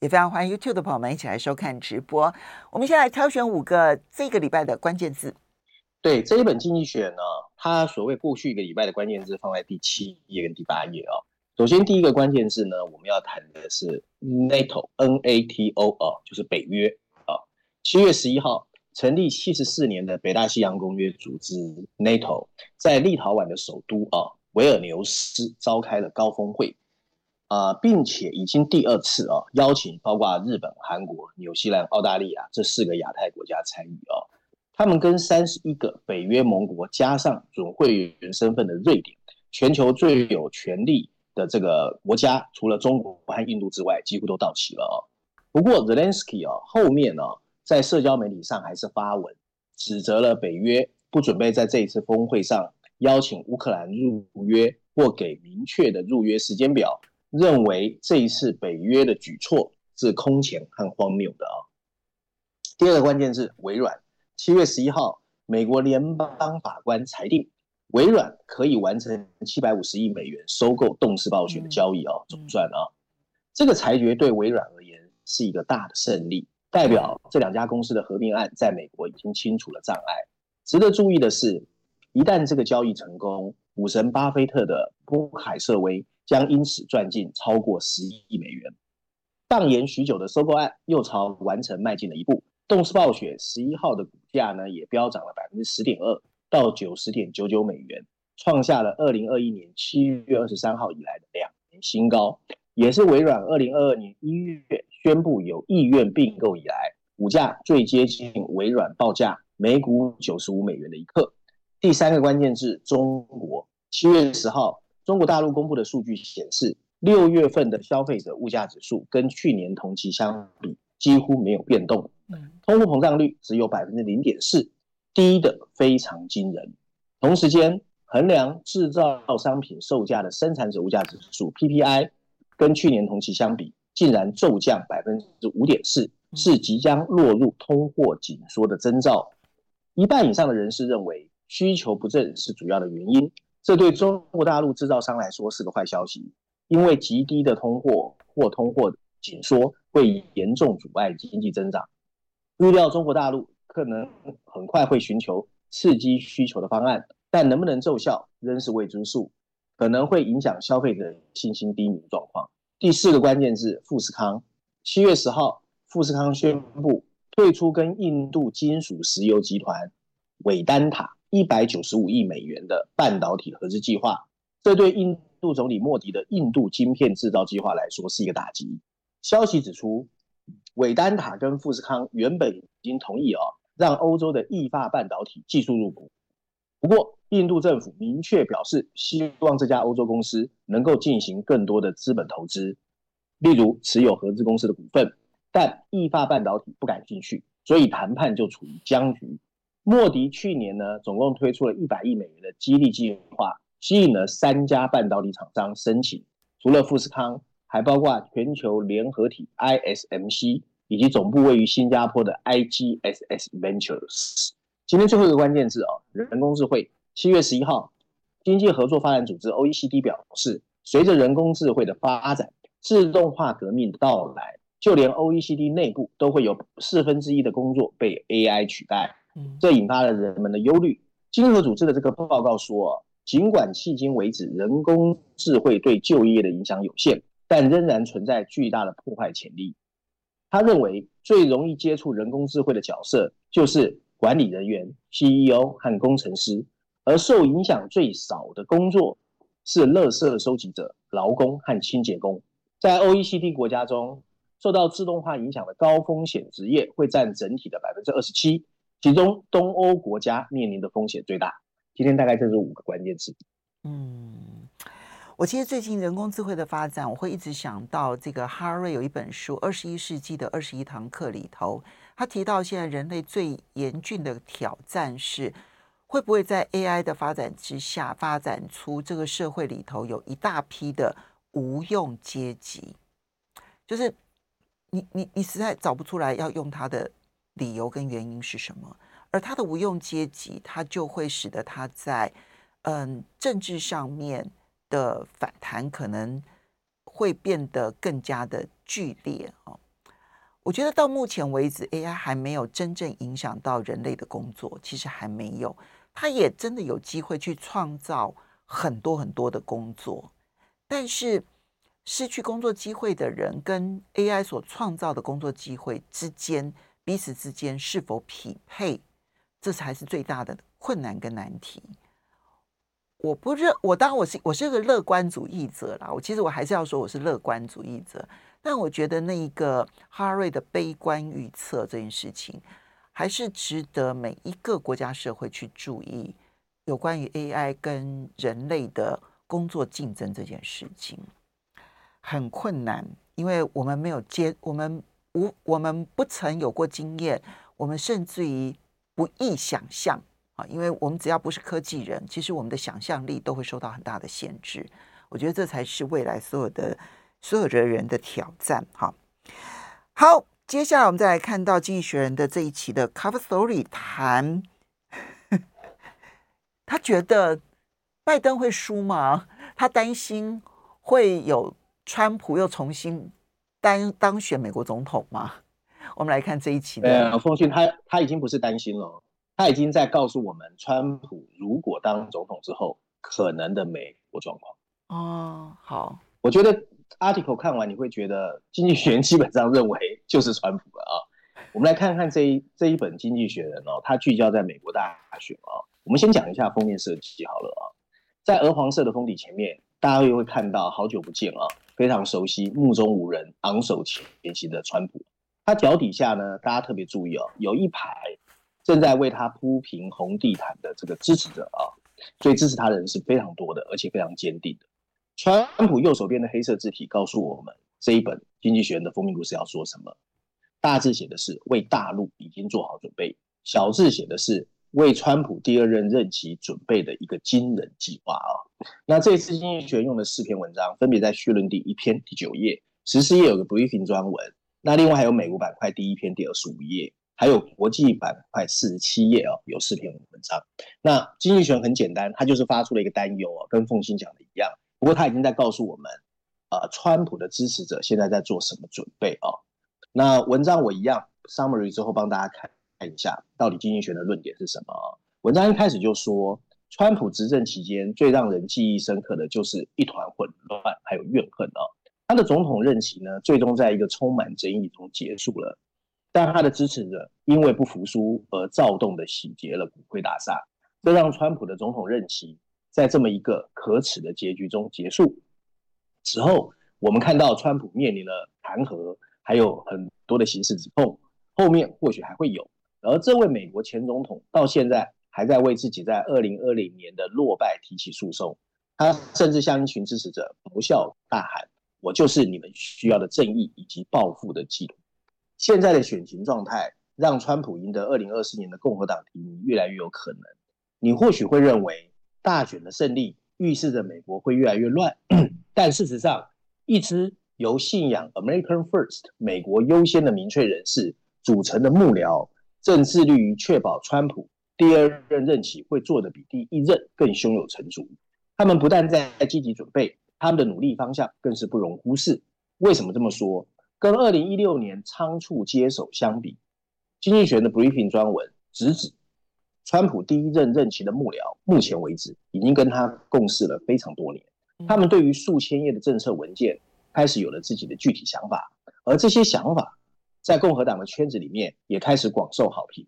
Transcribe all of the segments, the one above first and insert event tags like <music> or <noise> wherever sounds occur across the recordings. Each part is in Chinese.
也非常欢迎 YouTube 的朋友们一起来收看直播。我们先来挑选五个这个礼拜的关键字。对，这一本经济学呢，它所谓过去一个礼拜的关键字放在第七页跟第八页哦。首先第一个关键字呢，我们要谈的是 NATO，N-A-T-O 哦，就是北约啊。七月十一号，成立七十四年的北大西洋公约组织 NATO，在立陶宛的首都啊维尔纽斯召开了高峰会。啊、并且已经第二次啊，邀请包括日本、韩国、纽西兰、澳大利亚这四个亚太国家参与哦。他们跟三十一个北约盟国加上准会员身份的瑞典，全球最有权力的这个国家，除了中国和印度之外，几乎都到齐了啊。不过，Zelensky 啊后面呢，在社交媒体上还是发文指责了北约不准备在这一次峰会上邀请乌克兰入约或给明确的入约时间表。认为这一次北约的举措是空前和荒谬的啊。第二个关键是微软。七月十一号，美国联邦法官裁定，微软可以完成七百五十亿美元收购动视暴雪的交易啊，总算啊。这个裁决对微软而言是一个大的胜利，代表这两家公司的合并案在美国已经清除了障碍。值得注意的是，一旦这个交易成功，股神巴菲特的波克海瑟威。将因此赚进超过十亿美元，荡延许久的收购案又朝完成迈进了一步。动视暴雪十一号的股价呢，也飙涨了百分之十点二，到九十点九九美元，创下了二零二一年七月二十三号以来的两年新高，也是微软二零二二年一月宣布有意愿并购以来，股价最接近微软报价每股九十五美元的一刻。第三个关键是中国，七月十号。中国大陆公布的数据显示，六月份的消费者物价指数跟去年同期相比几乎没有变动，通货膨胀率只有百分之零点四，低的非常惊人。同时间，衡量制造商品售价的生产者物价指数 PPI 跟去年同期相比，竟然骤降百分之五点四，是即将落入通货紧缩的征兆。一半以上的人士认为，需求不振是主要的原因。这对中国大陆制造商来说是个坏消息，因为极低的通货或通货紧缩会严重阻碍经济增长。预料中国大陆可能很快会寻求刺激需求的方案，但能不能奏效仍是未知数，可能会影响消费者信心低迷的状况。第四个关键是富士康，七月十号，富士康宣布退出跟印度金属石油集团伟丹塔。一百九十五亿美元的半导体合资计划，这对印度总理莫迪的印度晶片制造计划来说是一个打击。消息指出，伟丹塔跟富士康原本已经同意啊，让欧洲的意法半导体技术入股。不过，印度政府明确表示，希望这家欧洲公司能够进行更多的资本投资，例如持有合资公司的股份。但意法半导体不感兴趣，所以谈判就处于僵局。莫迪去年呢，总共推出了一百亿美元的激励计划，吸引了三家半导体厂商申请，除了富士康，还包括全球联合体 ISMC 以及总部位于新加坡的 IGSS Ventures。今天最后一个关键字哦，人工智慧。七月十一号，经济合作发展组织 OECD 表示，随着人工智慧的发展，自动化革命的到来，就连 OECD 内部都会有四分之一的工作被 AI 取代。这引发了人们的忧虑。经合组织的这个报告说，尽管迄今为止人工智慧对就业的影响有限，但仍然存在巨大的破坏潜力。他认为最容易接触人工智慧的角色就是管理人员、CEO 和工程师，而受影响最少的工作是垃圾收集者、劳工和清洁工。在 OECD 国家中，受到自动化影响的高风险职业会占整体的百分之二十七，其中东欧国家面临的风险最大。今天大概这是五个关键词。嗯。我其实最近人工智慧的发展，我会一直想到这个哈瑞有一本书《二十一世纪的二十一堂课》里头，他提到现在人类最严峻的挑战是，会不会在 AI 的发展之下，发展出这个社会里头有一大批的无用阶级，就是你你你实在找不出来要用它的理由跟原因是什么，而他的无用阶级，它就会使得他在嗯政治上面。的反弹可能会变得更加的剧烈哦。我觉得到目前为止，AI 还没有真正影响到人类的工作，其实还没有。它也真的有机会去创造很多很多的工作，但是失去工作机会的人跟 AI 所创造的工作机会之间，彼此之间是否匹配，这才是最大的困难跟难题。我不认，我当然我是我是个乐观主义者啦。我其实我还是要说我是乐观主义者，但我觉得那一个哈瑞的悲观预测这件事情，还是值得每一个国家社会去注意。有关于 AI 跟人类的工作竞争这件事情，很困难，因为我们没有接，我们无我们不曾有过经验，我们甚至于不易想象啊。因为我们只要不是科技人，其实我们的想象力都会受到很大的限制。我觉得这才是未来所有的所有的人的挑战。好，好，接下来我们再来看到《经济学人》的这一期的 Cover Story，谈他觉得拜登会输吗？他担心会有川普又重新当当选美国总统吗？我们来看这一期的。呃，奉训他他已经不是担心了。他已经在告诉我们，川普如果当总统之后，可能的美国状况。哦，好，我觉得 article 看完你会觉得，经济学人基本上认为就是川普了啊。我们来看看这一这一本经济学人哦，他聚焦在美国大选啊。我们先讲一下封面设计好了啊，在鹅黄色的封底前面，大家又会看到好久不见啊，非常熟悉、目中无人、昂首前行的川普。他脚底下呢，大家特别注意哦，有一排。正在为他铺平红地毯的这个支持者啊，所以支持他的人是非常多的，而且非常坚定的。川普右手边的黑色字体告诉我们，这一本《经济学人》的封面故事要说什么？大字写的是为大陆已经做好准备，小字写的是为川普第二任任期准备的一个惊人计划啊。那这次《经济学》用的四篇文章，分别在序论第一篇第九页，十四页有个 briefing 专文，那另外还有美国板块第一篇第二十五页。还有国际板块四十七页哦，有四篇文章。那经济学很简单，他就是发出了一个担忧哦，跟凤馨讲的一样。不过他已经在告诉我们，呃，川普的支持者现在在做什么准备哦。那文章我一样 summary 之后帮大家看看一下，到底经济学的论点是什么。文章一开始就说，川普执政期间最让人记忆深刻的就是一团混乱，还有怨恨啊。他的总统任期呢，最终在一个充满争议中结束了。但他的支持者因为不服输而躁动的洗劫了国会大厦，这让川普的总统任期在这么一个可耻的结局中结束。此后，我们看到川普面临了弹劾，还有很多的刑事指控，后面或许还会有。而这位美国前总统到现在还在为自己在二零二零年的落败提起诉讼，他甚至向一群支持者咆哮大喊：“我就是你们需要的正义以及报复的企图。”现在的选情状态让川普赢得二零二四年的共和党提名越来越有可能。你或许会认为大选的胜利预示着美国会越来越乱，但事实上，一支由信仰 American First 美国优先的民粹人士组成的幕僚，正致力于确保川普第二任任期会做得比第一任更胸有成竹。他们不但在积极准备，他们的努力方向更是不容忽视。为什么这么说？跟二零一六年仓促接手相比，经济学的 briefing 专文直指，川普第一任任期的幕僚，目前为止已经跟他共事了非常多年。他们对于数千页的政策文件开始有了自己的具体想法，而这些想法在共和党的圈子里面也开始广受好评。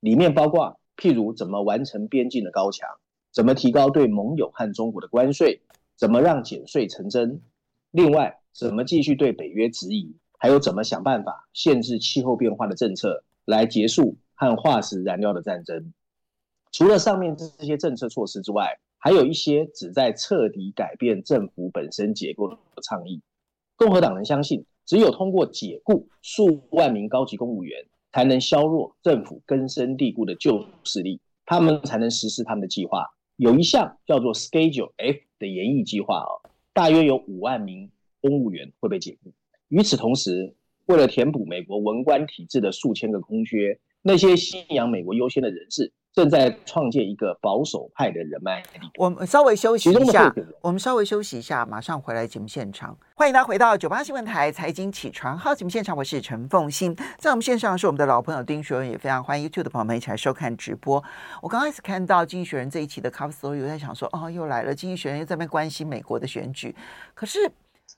里面包括譬如怎么完成边境的高墙，怎么提高对盟友和中国的关税，怎么让减税成真，另外怎么继续对北约质疑，还有怎么想办法限制气候变化的政策，来结束和化石燃料的战争。除了上面这些政策措施之外，还有一些旨在彻底改变政府本身结构的倡议。共和党人相信，只有通过解雇数万名高级公务员，才能削弱政府根深蒂固的旧势力，他们才能实施他们的计划。有一项叫做 Schedule F 的延役计划哦，大约有五万名公务员会被解雇。与此同时，为了填补美国文官体制的数千个空缺，那些信仰美国优先的人士。正在创建一个保守派的人脉。我们稍微休息一下，我们稍微休息一下，马上回来节目现场。欢迎大家回到九八新闻台财经起床号节目现场，我是陈凤欣。在我们线上是我们的老朋友丁学文，也非常欢迎 YouTube 的朋友们一起来收看直播。我刚开始看到《经济学人》这一期的 Cover Story，我在想说，哦，又来了，《经济学人》又在那边关心美国的选举。可是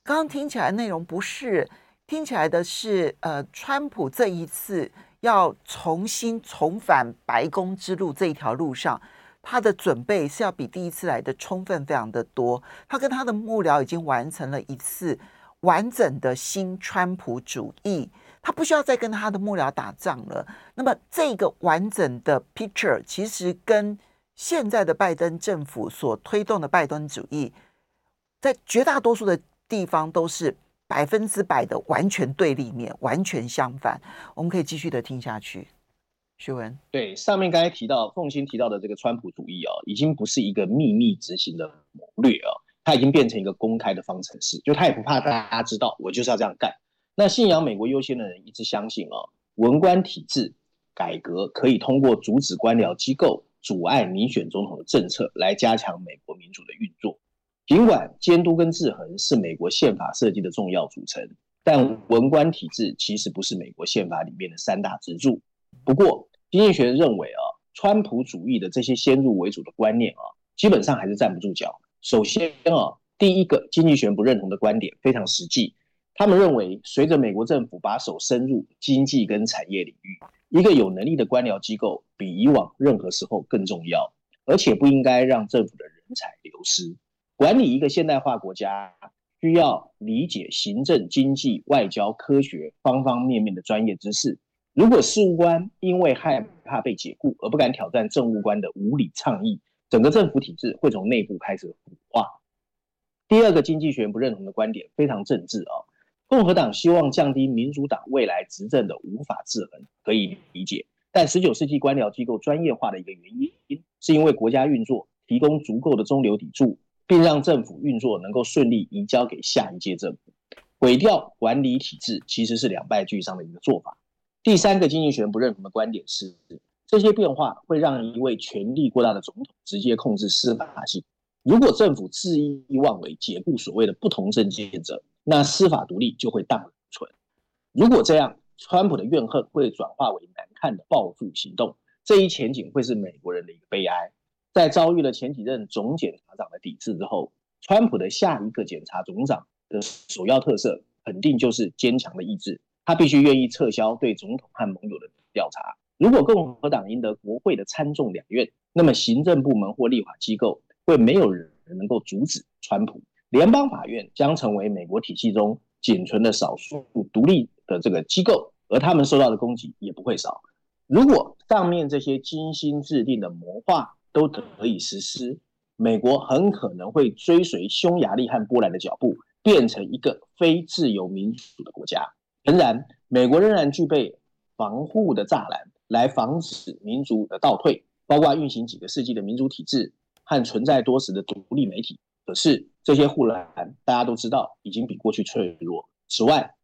刚刚听起来内容不是，听起来的是，呃，川普这一次。要重新重返白宫之路这一条路上，他的准备是要比第一次来的充分，非常的多。他跟他的幕僚已经完成了一次完整的新川普主义，他不需要再跟他的幕僚打仗了。那么，这个完整的 picture 其实跟现在的拜登政府所推动的拜登主义，在绝大多数的地方都是。百分之百的完全对立面，完全相反。我们可以继续的听下去。学文，对，上面刚才提到凤馨提到的这个川普主义哦，已经不是一个秘密执行的谋略哦，它已经变成一个公开的方程式，就他也不怕大家知道，我就是要这样干。那信仰美国优先的人一直相信哦，文官体制改革可以通过阻止官僚机构阻碍民选总统的政策来加强美国民主的运作。尽管监督跟制衡是美国宪法设计的重要组成，但文官体制其实不是美国宪法里面的三大支柱。不过，经济学人认为啊，川普主义的这些先入为主的观念啊，基本上还是站不住脚。首先啊，第一个经济学人不认同的观点非常实际，他们认为随着美国政府把手伸入经济跟产业领域，一个有能力的官僚机构比以往任何时候更重要，而且不应该让政府的人才流失。管理一个现代化国家，需要理解行政、经济、外交、科学方方面面的专业知识。如果事务官因为害怕被解雇而不敢挑战政务官的无理倡议，整个政府体制会从内部开始腐化。第二个经济学人不认同的观点非常政治啊，共和党希望降低民主党未来执政的无法制衡，可以理解。但十九世纪官僚机构专业化的一个原因，是因为国家运作提供足够的中流砥柱。并让政府运作能够顺利移交给下一届政府，毁掉管理体制其实是两败俱伤的一个做法。第三个经济学人不认同的观点是，这些变化会让一位权力过大的总统直接控制司法系统。如果政府恣意妄为，解雇所谓的不同政见者，那司法独立就会荡然无存。如果这样，川普的怨恨会转化为难看的报复行动，这一前景会是美国人的一个悲哀。在遭遇了前几任总检察长的抵制之后，川普的下一个检察总长的首要特色肯定就是坚强的意志。他必须愿意撤销对总统和盟友的调查。如果共和党赢得国会的参众两院，那么行政部门或立法机构会没有人能够阻止川普。联邦法院将成为美国体系中仅存的少数独立的这个机构，而他们受到的攻击也不会少。如果上面这些精心制定的谋划，都可以实施，美国很可能会追随匈牙利和波兰的脚步，变成一个非自由民主的国家。诚然，美国仍然具备防护的栅栏来防止民主的倒退，包括运行几个世纪的民主体制和存在多时的独立媒体。可是这些护栏大家都知道已经比过去脆弱。此外，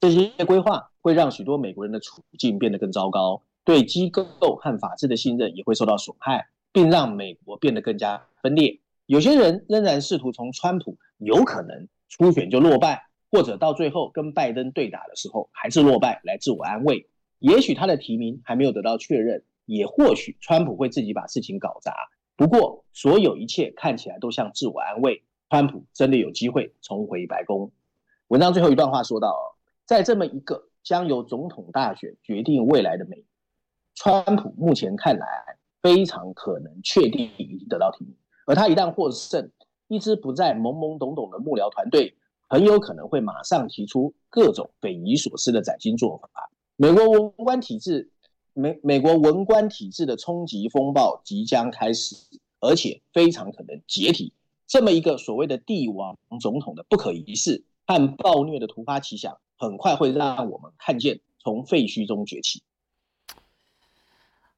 这些规划会让许多美国人的处境变得更糟糕，对机构和法治的信任也会受到损害。并让美国变得更加分裂。有些人仍然试图从川普有可能初选就落败，或者到最后跟拜登对打的时候还是落败来自我安慰。也许他的提名还没有得到确认，也或许川普会自己把事情搞砸。不过，所有一切看起来都像自我安慰。川普真的有机会重回白宫。文章最后一段话说到：在这么一个将由总统大选决定未来的美。川普目前看来非常可能确定已经得到提名，而他一旦获胜，一支不再懵懵懂懂的幕僚团队很有可能会马上提出各种匪夷所思的崭新做法。美国文官体制，美美国文官体制的冲击风暴即将开始，而且非常可能解体。这么一个所谓的帝王总统的不可一世和暴虐的突发奇想，很快会让我们看见从废墟中崛起。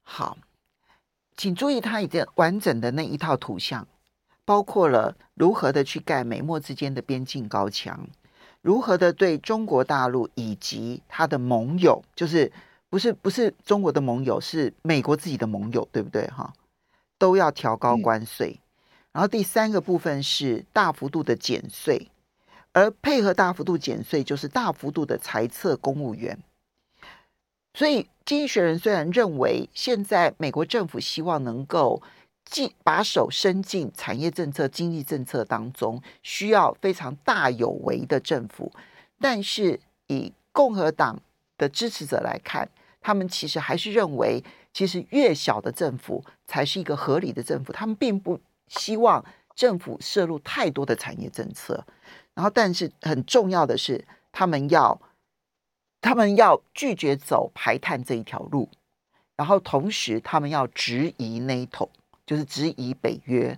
好，请注意，他已经完整的那一套图像，包括了如何的去盖美墨之间的边境高墙，如何的对中国大陆以及他的盟友，就是不是不是中国的盟友，是美国自己的盟友，对不对？哈，都要调高关税。嗯。然后第三个部分是大幅度的减税，而配合大幅度减税，就是大幅度的裁撤公务员。所以，经济学人虽然认为现在美国政府希望能够进把手伸进产业政策、经济政策当中，需要非常大有为的政府，但是以共和党的支持者来看，他们其实还是认为，其实越小的政府才是一个合理的政府。他们并不希望政府涉入太多的产业政策，然后，但是很重要的是，他们要。他们要拒绝走排碳这一条路，然后同时他们要质疑 NATO，就是质疑北约。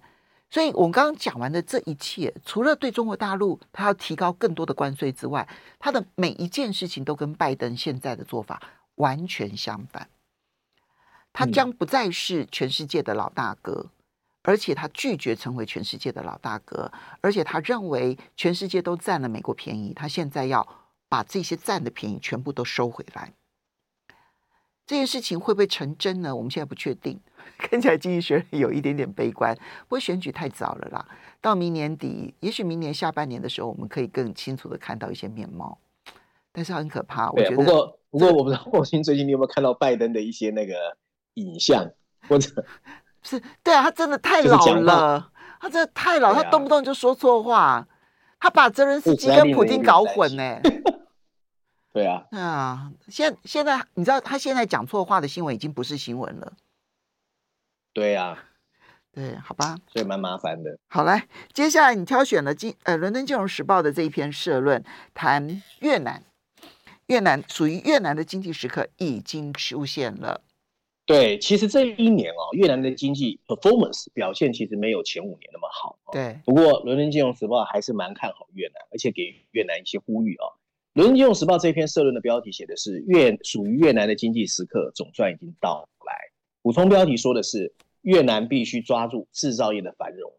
所以，我们刚刚讲完的这一切，除了对中国大陆他要提高更多的关税之外，他的每一件事情都跟拜登现在的做法完全相反。他将不再是全世界的老大哥，而且他拒绝成为全世界的老大哥，而且他认为全世界都占了美国便宜，他现在要。把这些占的便宜全部都收回来，这件事情会不会成真呢？我们现在不确定。<laughs> 看起来经济学人有一点点悲观，不过选举太早了啦。到明年底，也许明年下半年的时候，我们可以更清楚的看到一些面貌。但是很可怕，我觉得。不过，<laughs> 不过我不知道霍心最近你有没有看到拜登的一些那个影像，或者 <laughs> 是对啊，他真的太老了，他真的太老，他动不动就说错话，他把泽连斯基跟普京搞混呢。对啊，啊，现现在你知道他现在讲错话的新闻已经不是新闻了。对啊，<laughs> 对，好吧，所以蛮麻烦的。好，来，接下来你挑选了金呃《伦敦金融时报》的这一篇社论，谈越南，越南属于越南的经济时刻已经出现了。对，其实这一年哦，越南的经济 performance 表现其实没有前五年那么好。对，不过《伦敦金融时报》还是蛮看好越南，而且给越南一些呼吁哦。《伦敦金融时报》这篇社论的标题写的是“越属于越南的经济时刻总算已经到来”，补充标题说的是越南必须抓住制造业的繁荣，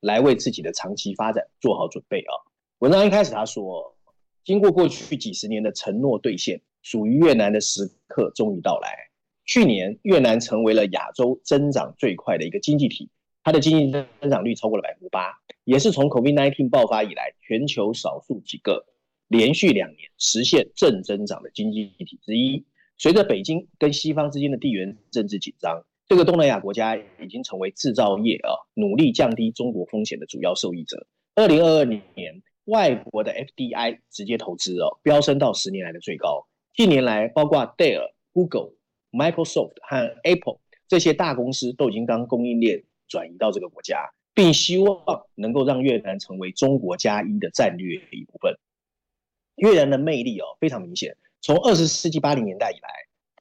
来为自己的长期发展做好准备啊。文章一开始他说，经过过去几十年的承诺兑现，属于越南的时刻终于到来。去年越南成为了亚洲增长最快的一个经济体，它的经济增长率超过了百分之八，也是从 COVID-19 爆发以来全球少数几个。连续两年实现正增长的经济体之一。随着北京跟西方之间的地缘政治紧张，这个东南亚国家已经成为制造业啊努力降低中国风险的主要受益者。二零二二年，外国的 FDI 直接投资哦飙升到十年来的最高。近年来，包括戴尔、Google、Microsoft 和 Apple 这些大公司都已经将供应链转移到这个国家，并希望能够让越南成为中国加一的战略一部分。越南的魅力哦非常明显，从二十世纪八零年代以来，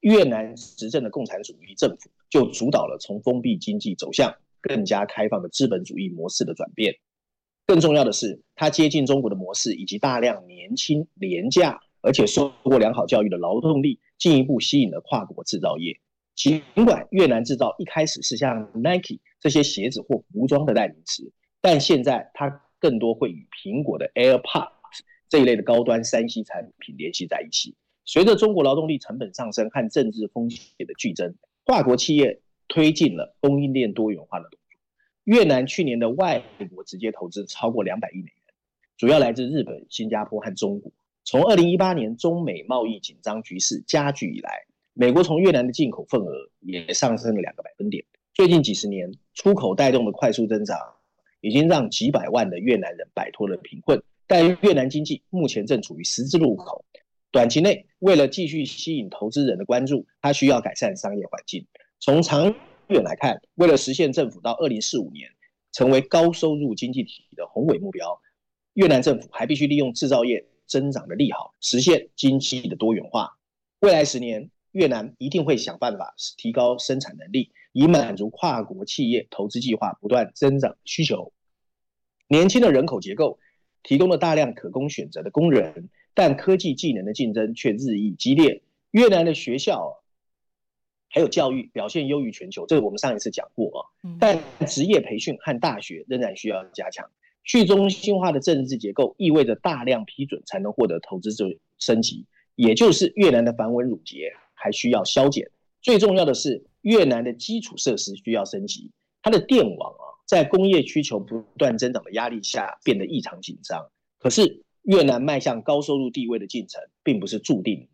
越南执政的共产主义政府就主导了从封闭经济走向更加开放的资本主义模式的转变。更重要的是，它接近中国的模式以及大量年轻、廉价而且受过良好教育的劳动力，进一步吸引了跨国制造业。尽管越南制造一开始是像 Nike 这些鞋子或服装的代名词，但现在它更多会与苹果的 AirPods。这一类的高端三 C 产品联系在一起。随着中国劳动力成本上升和政治风险的剧增，跨国企业推进了供应链多元化的动作。越南去年的外国直接投资超过两百亿美元，主要来自日本、新加坡和中国。从二零一八年中美贸易紧张局势加剧以来，美国从越南的进口份额也上升了两个百分点。最近几十年，出口带动的快速增长，已经让几百万的越南人摆脱了贫困。但越南经济目前正处于十字路口，短期内，为了继续吸引投资人的关注，它需要改善商业环境。从长远来看，为了实现政府到二零四五年成为高收入经济体的宏伟目标，越南政府还必须利用制造业增长的利好，实现经济的多元化。未来十年，越南一定会想办法提高生产能力，以满足跨国企业投资计划不断增长需求。年轻的人口结构提供了大量可供选择的工人。但科技技能的竞争却日益激烈。越南的学校还有教育表现优于全球，这个我们上一次讲过啊。但职业培训和大学仍然需要加强。去中心化的政治结构意味着大量批准才能获得投资者升级，也就是越南的繁文缛节还需要削减。最重要的是，越南的基础设施需要升级。它的电网啊，在工业需求不断增长的压力下变得异常紧张。可是，越南迈向高收入地位的进程并不是注定的。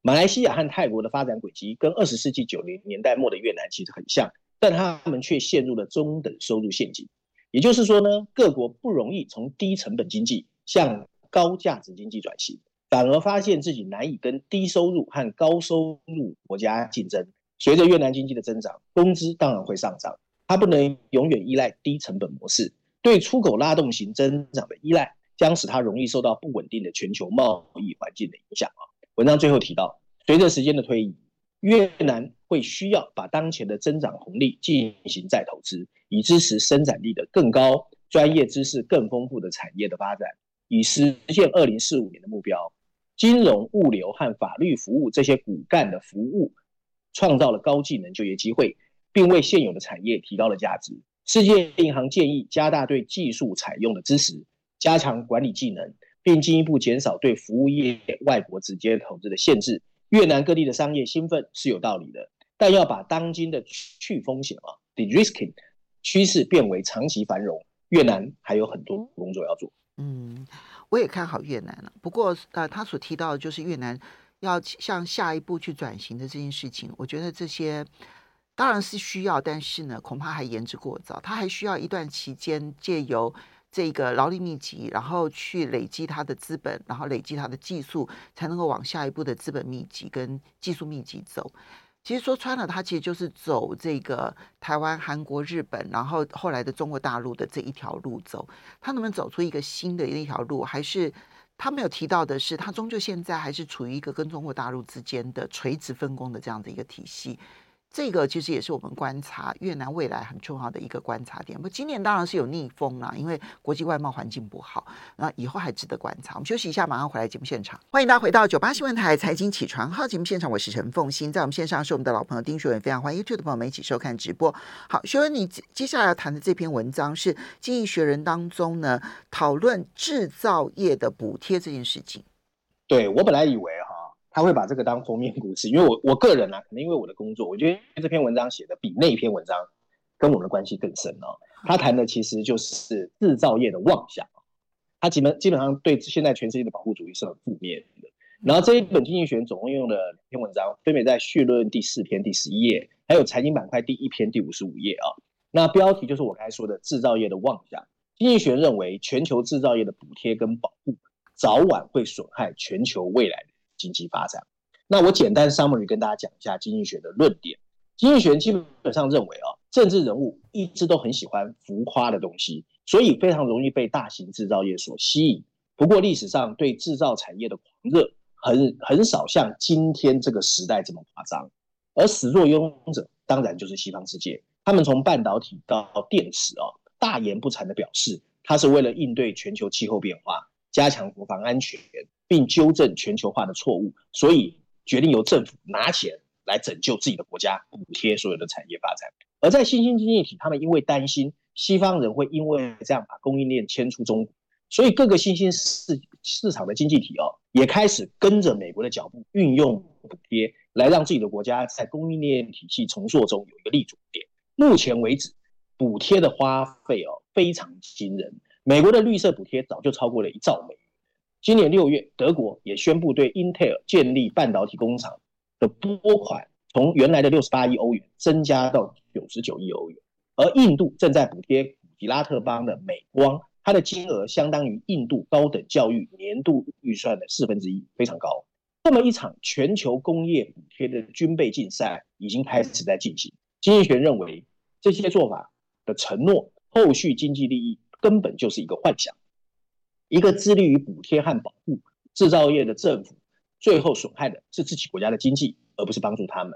马来西亚和泰国的发展轨迹跟二十世纪九零年代末的越南其实很像，但他们却陷入了中等收入陷阱。也就是说呢，各国不容易从低成本经济向高价值经济转型，反而发现自己难以跟低收入和高收入国家竞争。随着越南经济的增长，工资当然会上涨，它不能永远依赖低成本模式，对出口拉动型增长的依赖。将使它容易受到不稳定的全球贸易环境的影响啊。文章最后提到，随着时间的推移，越南会需要把当前的增长红利进行再投资，以支持生产力的更高、专业知识更丰富的产业的发展，以实现二零四五年的目标。金融、物流和法律服务这些骨干的服务，创造了高技能就业机会，并为现有的产业提高了价值。世界银行建议加大对技术采用的支持。加强管理技能，并进一步减少对服务业外国直接投资的限制。越南各地的商业兴奋是有道理的，但要把当今的去风险啊 （de-risking） 趋势变为长期繁荣，越南还有很多工作要做。嗯，我也看好越南了。不过，呃，他所提到的就是越南要向下一步去转型的这件事情，我觉得这些当然是需要，但是呢，恐怕还言之过早。他还需要一段期间借由。这个劳力密集，然后去累积他的资本，然后累积他的技术，才能够往下一步的资本密集跟技术密集走。其实说穿了，它其实就是走这个台湾、韩国、日本，然后后来的中国大陆的这一条路走。他能不能走出一个新的一条路，还是他没有提到的是，他终究现在还是处于一个跟中国大陆之间的垂直分工的这样的一个体系。这个其实也是我们观察越南未来很重要的一个观察点。不，今年当然是有逆风啦，因为国际外贸环境不好。那以后还值得观察。我们休息一下，马上回来节目现场。欢迎大家回到九八新闻台财经起床号节目现场，我是陈凤欣，在我们线上是我们的老朋友丁学文，非常欢迎 YouTube 的朋友们一起收看直播。好，学文，你接下来要谈的这篇文章是《经济学人》当中呢讨论制造业的补贴这件事情。对，我本来以为啊。他会把这个当封面故事，因为我我个人呢、啊，可能因为我的工作，我觉得这篇文章写的比那篇文章跟我们的关系更深哦。他谈的其实就是制造业的妄想，他基本基本上对现在全世界的保护主义是很负面的。然后这一本经济学人总共用了两篇文章，分别在序论第四篇第十一页，还有财经板块第一篇第五十五页啊。那标题就是我刚才说的制造业的妄想。经济学人认为，全球制造业的补贴跟保护，早晚会损害全球未来的。经济发展，那我简单 summary 跟大家讲一下经济学的论点。经济学基本上认为啊，政治人物一直都很喜欢浮夸的东西，所以非常容易被大型制造业所吸引。不过历史上对制造产业的狂热很很少像今天这个时代这么夸张，而始作俑者当然就是西方世界。他们从半导体到电池啊，大言不惭的表示，它是为了应对全球气候变化，加强国防安全。并纠正全球化的错误，所以决定由政府拿钱来拯救自己的国家，补贴所有的产业发展。而在新兴经济体，他们因为担心西方人会因为这样把供应链迁出中国，所以各个新兴市市场的经济体哦，也开始跟着美国的脚步，运用补贴来让自己的国家在供应链体系重塑中有一个立足点。目前为止，补贴的花费哦非常惊人，美国的绿色补贴早就超过了一兆美。今年六月，德国也宣布对英特尔建立半导体工厂的拨款，从原来的六十八亿欧元增加到九十九亿欧元。而印度正在补贴古吉拉特邦的美光，它的金额相当于印度高等教育年度预算的四分之一，非常高。这么一场全球工业补贴的军备竞赛已经开始在进行。经济学认为，这些做法的承诺，后续经济利益根本就是一个幻想。一个致力于补贴和保护制造业的政府，最后损害的是自己国家的经济，而不是帮助他们。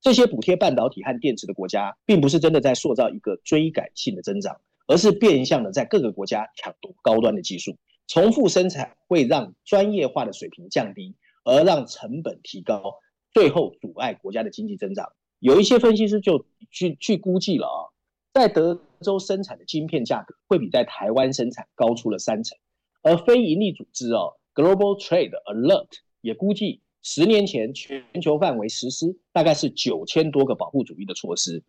这些补贴半导体和电池的国家，并不是真的在塑造一个追赶性的增长，而是变相的在各个国家抢夺高端的技术。重复生产会让专业化的水平降低，而让成本提高，最后阻碍国家的经济增长。有一些分析师就去去估计了啊，在德州生产的晶片价格会比在台湾生产高出了三成，而非营利组织哦，Global Trade Alert 也估计，十年前全球范围实施大概是九千多个保护主义的措施，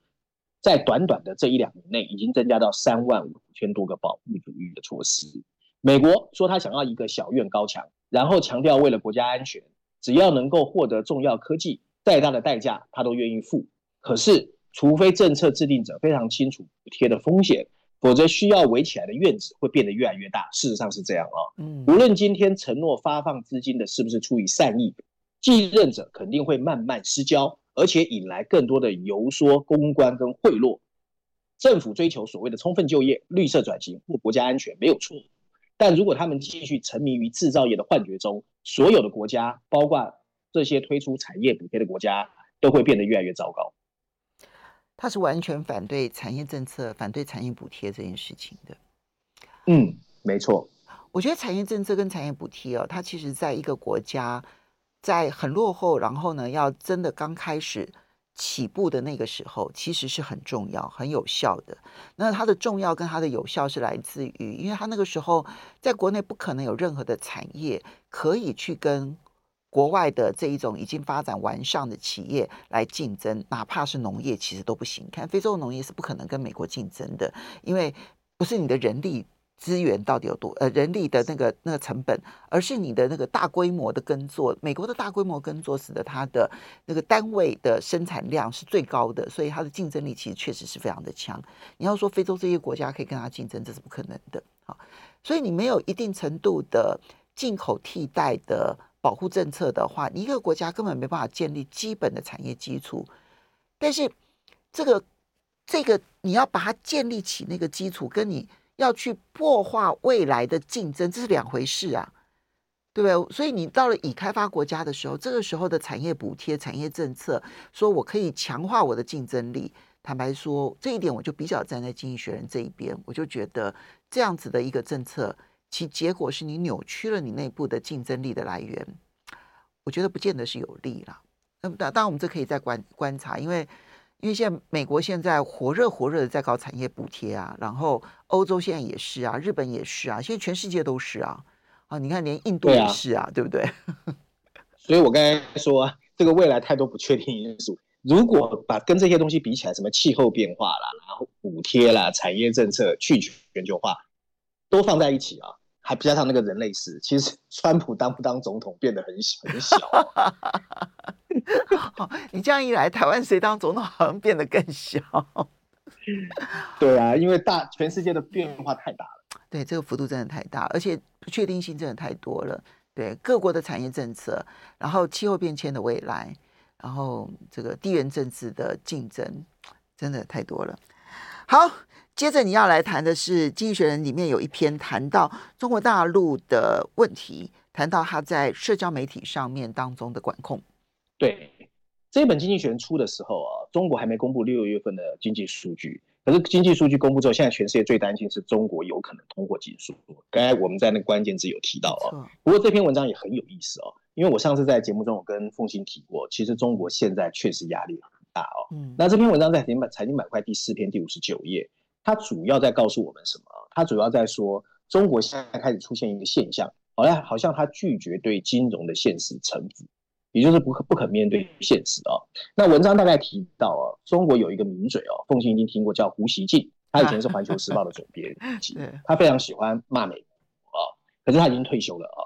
在短短的这一两年内，已经增加到三万五千多个保护主义的措施。美国说他想要一个小院高墙，然后强调为了国家安全，只要能够获得重要科技，再大的代价他都愿意付。可是，除非政策制定者非常清楚补贴的风险，否则需要围起来的院子会变得越来越大。事实上是这样啊。嗯，无论今天承诺发放资金的是不是出于善意，继任者肯定会慢慢失焦，而且引来更多的游说、公关跟贿赂。政府追求所谓的充分就业、绿色转型或国家安全没有错。但如果他们继续沉迷于制造业的幻觉中，所有的国家，包括这些推出产业补贴的国家，都会变得越来越糟糕。他是完全反对产业政策、反对产业补贴这件事情的。嗯，没错。我觉得产业政策跟产业补贴哦，它其实在一个国家在很落后，然后呢，要真的刚开始。起步的那个时候，其实是很重要、很有效的。那它的重要跟它的有效是来自于，因为它那个时候在国内不可能有任何的产业可以去跟国外的这一种已经发展完善的企业来竞争，哪怕是农业，其实都不行。看非洲的农业是不可能跟美国竞争的，因为不是你的人力。资源到底有多？呃，人力的那个那个成本，而是你的那个大规模的耕作。美国的大规模耕作使得它的那个单位的生产量是最高的，所以它的竞争力其实确实是非常的强。你要说非洲这些国家可以跟它竞争，这是不可能的。好，所以你没有一定程度的进口替代的保护政策的话，你一个国家根本没办法建立基本的产业基础。但是这个这个你要把它建立起那个基础，跟你。要去破坏未来的竞争，这是两回事啊，对不对？所以你到了已开发国家的时候，这个时候的产业补贴、产业政策，说我可以强化我的竞争力。坦白说，这一点我就比较站在经济学人这一边，我就觉得这样子的一个政策，其结果是你扭曲了你内部的竞争力的来源，我觉得不见得是有利了。那么当然，我们这可以再观观察，因为。因为现在美国现在火热火热的在搞产业补贴啊，然后欧洲现在也是啊，日本也是啊，现在全世界都是啊，啊，你看连印度也是啊，对，不对？<laughs> 所以我刚才说啊，这个未来太多不确定因素，如果把跟这些东西比起来，什么气候变化啦，然后补贴啦，产业政策去全球化，都放在一起啊，还加上那个人类史，其实 <laughs> 川普当不当总统变得很小很小。好，<laughs> 你这样一来，台湾谁当总统好像变得更小。<laughs> 对啊，因为大全世界的变化太大了。对，这个幅度真的太大，而且不确定性真的太多了。对，各国的产业政策，然后气候变迁的未来，然后这个地缘政治的竞争，真的太多了。好，接着你要来谈的是《经济学人》里面有一篇谈到中国大陆的问题，谈到他在社交媒体上面当中的管控。对，这一本经济学人出的时候啊，中国还没公布六月份的经济数据。可是经济数据公布之后，现在全世界最担心是中国有可能通货紧缩。刚才我们在那个关键字有提到啊，不过这篇文章也很有意思哦，因为我上次在节目中我跟凤馨提过，其实中国现在确实压力很大哦。嗯，那这篇文章在财经板财经板块第四篇第五十九页，它主要在告诉我们什么？它主要在说中国现在开始出现一个现象，好像好像它拒绝对金融的现实臣服。也就是不可不肯面对现实啊、哦。那文章大概提到啊，中国有一个名嘴哦，凤馨已经听过，叫胡锡进，他以前是环球时报的总编 <laughs> 辑，他非常喜欢骂美国啊，可是他已经退休了啊。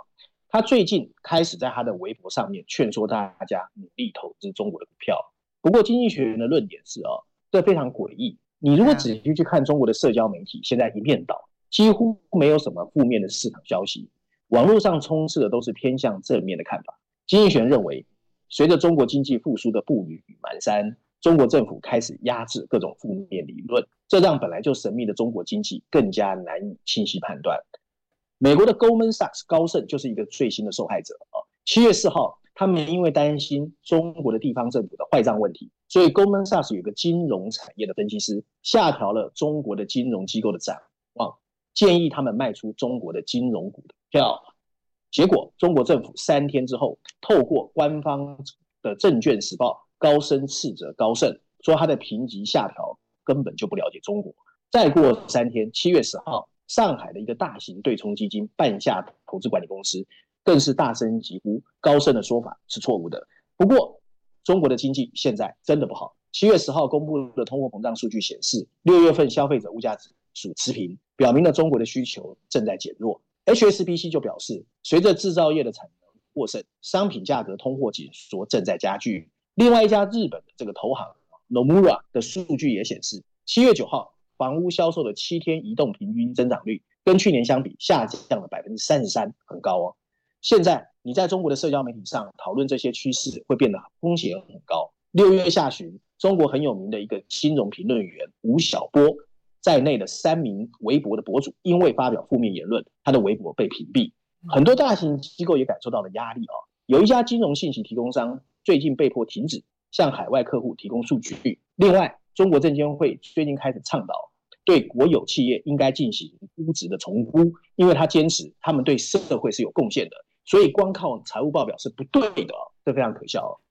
他最近开始在他的微博上面劝说大家努力投资中国的股票。不过经济学人的论点是啊，这非常诡异。你如果仔细去看中国的社交媒体，现在一面倒，几乎没有什么负面的市场消息，网络上充斥的都是偏向正面的看法。经济学人认为，随着中国经济复苏的步履蹒跚，中国政府开始压制各种负面理论，这让本来就神秘的中国经济更加难以清晰判断。美国的 Goldman Sachs 高盛就是一个最新的受害者啊。七月四号，他们因为担心中国的地方政府的坏账问题，所以 Goldman Sachs 有个金融产业的分析师下调了中国的金融机构的展望，建议他们卖出中国的金融股的票。结果，中国政府三天之后，透过官方的证券时报高声斥责高盛，说他的评级下调根本就不了解中国。再过三天，七月十号，上海的一个大型对冲基金半夏投资管理公司更是大声疾呼高盛的说法是错误的。不过，中国的经济现在真的不好。七月十号公布的通货膨胀数据显示，六月份消费者物价指数持平，表明了中国的需求正在减弱。HSBC 就表示，随着制造业的产能过剩，商品价格通货紧缩正在加剧。另外一家日本的这个投行 Nomura 的数据也显示，七月九号房屋销售的七天移动平均增长率跟去年相比下降了百分之三十三，很高哦。现在你在中国的社交媒体上讨论这些趋势，会变得风险很高。六月下旬，中国很有名的一个金融评论员吴晓波。在内的三名微博的博主，因为发表负面言论，他的微博被屏蔽。很多大型机构也感受到了压力啊。有一家金融信息提供商最近被迫停止向海外客户提供数据。另外，中国证监会最近开始倡导对国有企业应该进行估值的重估，因为他坚持他们对社会是有贡献的。所以，光靠财务报表是不对的，这非常可笑。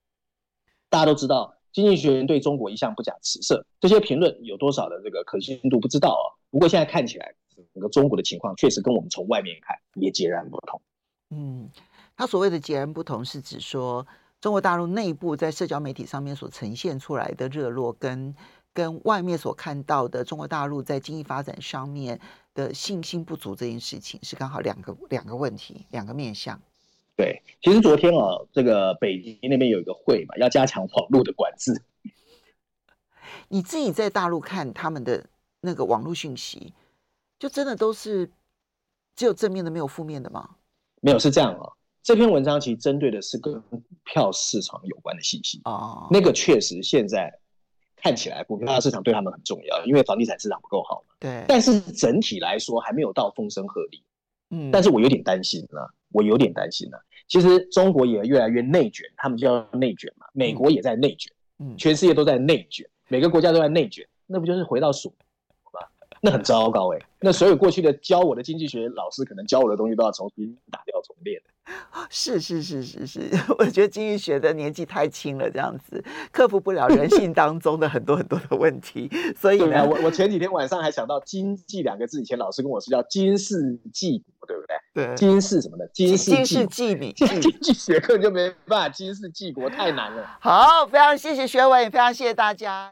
大家都知道。经济学人对中国一向不假辞色，这些评论有多少的这个可信度不知道啊。不过现在看起来，整个中国的情况确实跟我们从外面看也截然不同。嗯，他所谓的截然不同，是指说中国大陆内部在社交媒体上面所呈现出来的热络，跟跟外面所看到的中国大陆在经济发展上面的信心不足这件事情，是刚好两个两个问题，两个面向。对，其实昨天啊，这个北京那边有一个会嘛，要加强网络的管制。<laughs> 你自己在大陆看他们的那个网络讯息，就真的都是只有正面的，没有负面的吗？没有，是这样啊。这篇文章其实针对的是跟股票市场有关的信息啊。那个确实现在看起来股票市场对他们很重要，因为房地产市场不够好嘛。对。但是整体来说还没有到风声鹤唳。嗯。但是我有点担心啊，我有点担心啊。其实中国也越来越内卷，他们叫内卷嘛。美国也在内卷，嗯，全世界都在内卷，每个国家都在内卷，那不就是回到数吗？那很糟糕哎、欸。那所有过去的教我的经济学老师，可能教我的东西都要重新打掉重练。<laughs> 是是是是是，<laughs> 我觉得经济学的年纪太轻了，这样子克服不了人性当中的很多很多的问题。所以呢，我我前几天晚上还想到“经济”两个字，以前老师跟我说叫“经世济国”，对不对？对，经世什么的，<laughs> 经世济民。经济学课就没办法，经世济国太难了。好，非常谢谢学文，也非常谢谢大家。